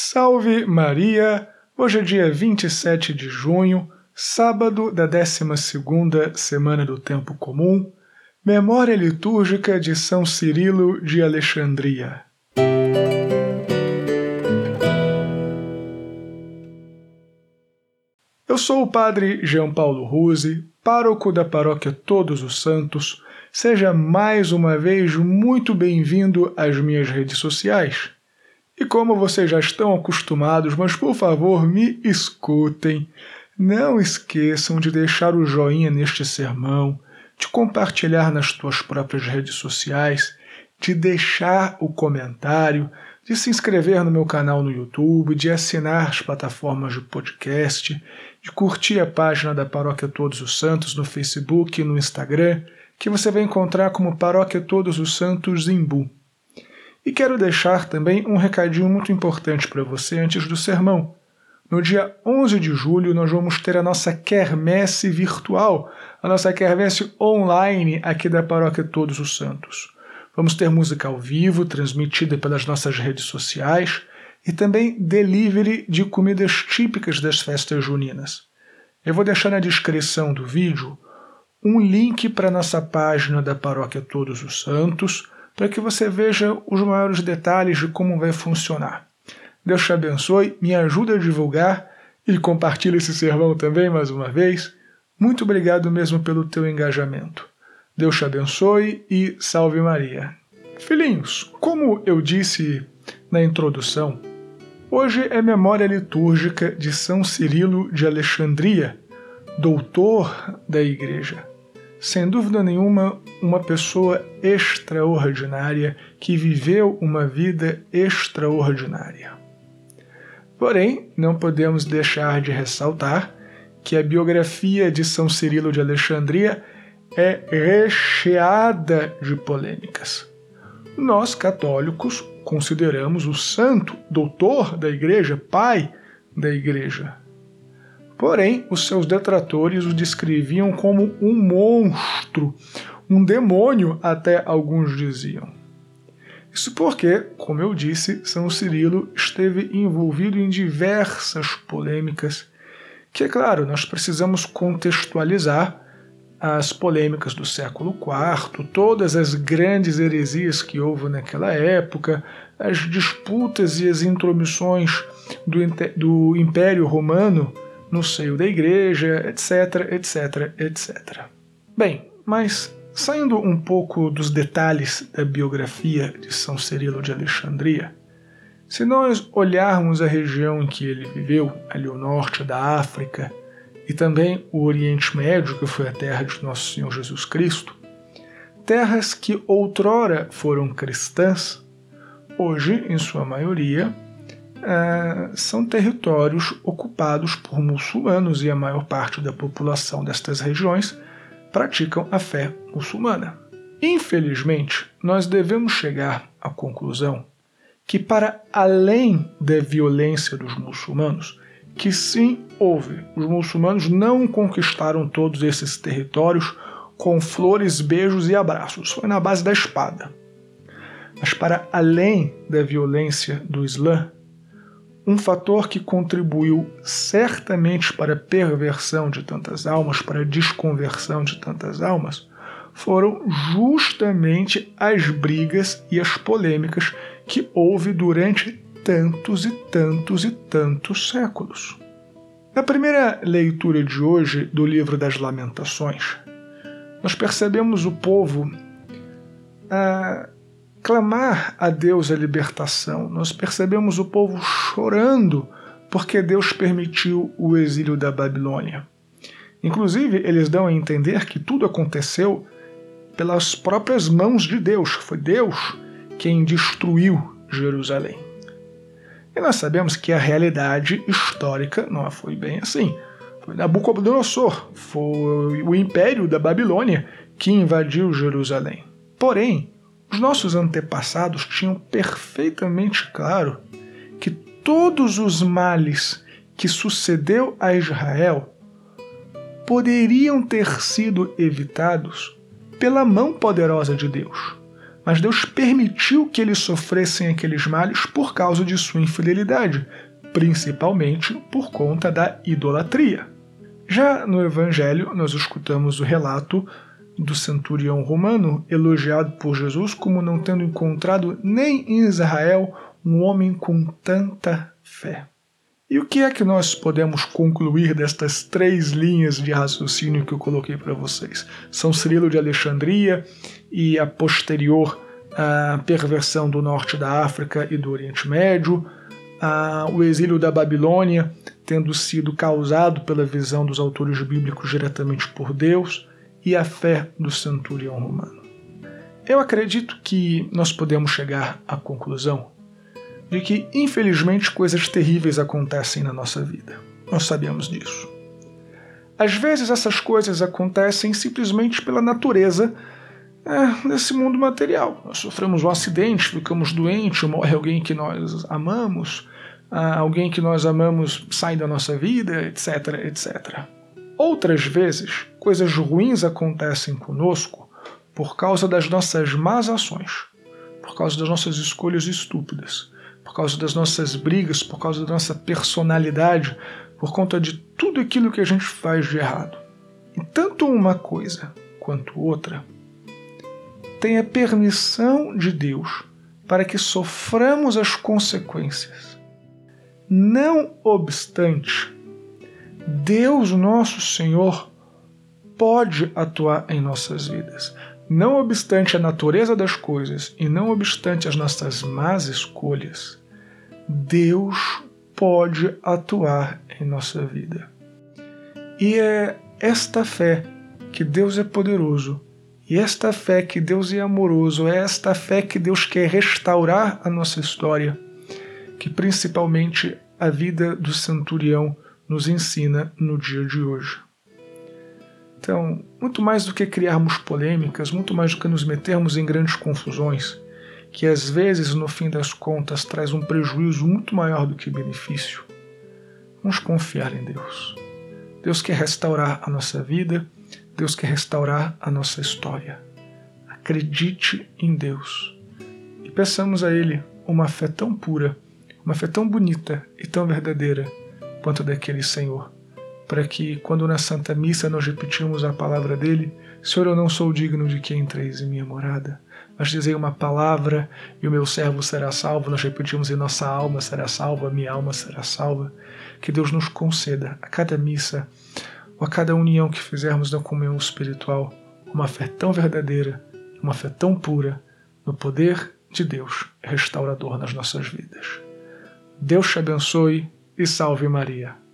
Salve Maria! Hoje é dia 27 de junho, sábado da 12ª semana do Tempo Comum, memória litúrgica de São Cirilo de Alexandria. Eu sou o padre Jean Paulo Ruse, pároco da paróquia Todos os Santos. Seja mais uma vez muito bem-vindo às minhas redes sociais. E como vocês já estão acostumados, mas por favor me escutem, não esqueçam de deixar o joinha neste sermão, de compartilhar nas tuas próprias redes sociais, de deixar o comentário, de se inscrever no meu canal no YouTube, de assinar as plataformas de podcast, de curtir a página da Paróquia Todos os Santos no Facebook e no Instagram, que você vai encontrar como Paróquia Todos os Santos Zimbu. E quero deixar também um recadinho muito importante para você antes do sermão. No dia 11 de julho, nós vamos ter a nossa quermesse virtual, a nossa quermesse online aqui da Paróquia Todos os Santos. Vamos ter música ao vivo, transmitida pelas nossas redes sociais, e também delivery de comidas típicas das festas juninas. Eu vou deixar na descrição do vídeo um link para a nossa página da Paróquia Todos os Santos para que você veja os maiores detalhes de como vai funcionar. Deus te abençoe, me ajude a divulgar e compartilhe esse sermão também mais uma vez. Muito obrigado mesmo pelo teu engajamento. Deus te abençoe e salve Maria. Filhinhos, como eu disse na introdução, hoje é memória litúrgica de São Cirilo de Alexandria, doutor da Igreja sem dúvida nenhuma, uma pessoa extraordinária que viveu uma vida extraordinária. Porém, não podemos deixar de ressaltar que a biografia de São Cirilo de Alexandria é recheada de polêmicas. Nós, católicos, consideramos o santo doutor da Igreja, pai da Igreja. Porém, os seus detratores o descreviam como um monstro, um demônio, até alguns diziam. Isso porque, como eu disse, São Cirilo esteve envolvido em diversas polêmicas, que, é claro, nós precisamos contextualizar as polêmicas do século IV, todas as grandes heresias que houve naquela época, as disputas e as intromissões do, do Império Romano no seio da igreja, etc, etc, etc. Bem, mas saindo um pouco dos detalhes da biografia de São Cirilo de Alexandria, se nós olharmos a região em que ele viveu, ali o norte da África, e também o Oriente Médio, que foi a terra de Nosso Senhor Jesus Cristo, terras que outrora foram cristãs, hoje, em sua maioria, é, são territórios ocupados por muçulmanos e a maior parte da população destas regiões praticam a fé muçulmana. Infelizmente, nós devemos chegar à conclusão que, para além da violência dos muçulmanos, que sim houve, os muçulmanos não conquistaram todos esses territórios com flores, beijos e abraços, foi na base da espada. Mas, para além da violência do Islã, um fator que contribuiu certamente para a perversão de tantas almas, para a desconversão de tantas almas, foram justamente as brigas e as polêmicas que houve durante tantos e tantos e tantos séculos. Na primeira leitura de hoje do livro das Lamentações, nós percebemos o povo ah, clamar a Deus a libertação. Nós percebemos o povo chorando porque Deus permitiu o exílio da Babilônia. Inclusive, eles dão a entender que tudo aconteceu pelas próprias mãos de Deus. Foi Deus quem destruiu Jerusalém. E nós sabemos que a realidade histórica não foi bem assim. Foi Nabucodonosor, foi o império da Babilônia que invadiu Jerusalém. Porém, os nossos antepassados tinham perfeitamente claro que todos os males que sucedeu a Israel poderiam ter sido evitados pela mão poderosa de Deus. mas Deus permitiu que eles sofressem aqueles males por causa de sua infidelidade, principalmente por conta da idolatria. Já no Evangelho, nós escutamos o relato do centurião romano, elogiado por Jesus como não tendo encontrado nem em Israel um homem com tanta fé. E o que é que nós podemos concluir destas três linhas de raciocínio que eu coloquei para vocês? São Cirilo de Alexandria e a posterior a perversão do norte da África e do Oriente Médio, a, o exílio da Babilônia tendo sido causado pela visão dos autores bíblicos diretamente por Deus e a fé do centurião romano. Eu acredito que nós podemos chegar à conclusão de que, infelizmente, coisas terríveis acontecem na nossa vida. Nós sabemos disso. Às vezes, essas coisas acontecem simplesmente pela natureza é, desse mundo material. Nós sofremos um acidente, ficamos doentes, morre alguém que nós amamos, alguém que nós amamos sai da nossa vida, etc, etc. Outras vezes, coisas ruins acontecem conosco por causa das nossas más ações, por causa das nossas escolhas estúpidas por causa das nossas brigas, por causa da nossa personalidade, por conta de tudo aquilo que a gente faz de errado. E tanto uma coisa quanto outra tem a permissão de Deus para que soframos as consequências. Não obstante, Deus, nosso Senhor, pode atuar em nossas vidas. Não obstante a natureza das coisas e não obstante as nossas más escolhas, Deus pode atuar em nossa vida. E é esta fé que Deus é poderoso, e esta fé que Deus é amoroso, é esta fé que Deus quer restaurar a nossa história, que principalmente a vida do centurião nos ensina no dia de hoje. Então, muito mais do que criarmos polêmicas, muito mais do que nos metermos em grandes confusões, que às vezes, no fim das contas, traz um prejuízo muito maior do que benefício, vamos confiar em Deus. Deus quer restaurar a nossa vida, Deus quer restaurar a nossa história. Acredite em Deus e peçamos a Ele uma fé tão pura, uma fé tão bonita e tão verdadeira quanto daquele Senhor para que, quando na Santa Missa nós repetimos a palavra dele, Senhor, eu não sou digno de que entreis em minha morada, mas dizei uma palavra e o meu servo será salvo. Nós repetimos e nossa alma será salva, minha alma será salva. Que Deus nos conceda a cada missa ou a cada união que fizermos na comunhão espiritual uma fé tão verdadeira, uma fé tão pura no poder de Deus restaurador nas nossas vidas. Deus te abençoe e salve Maria.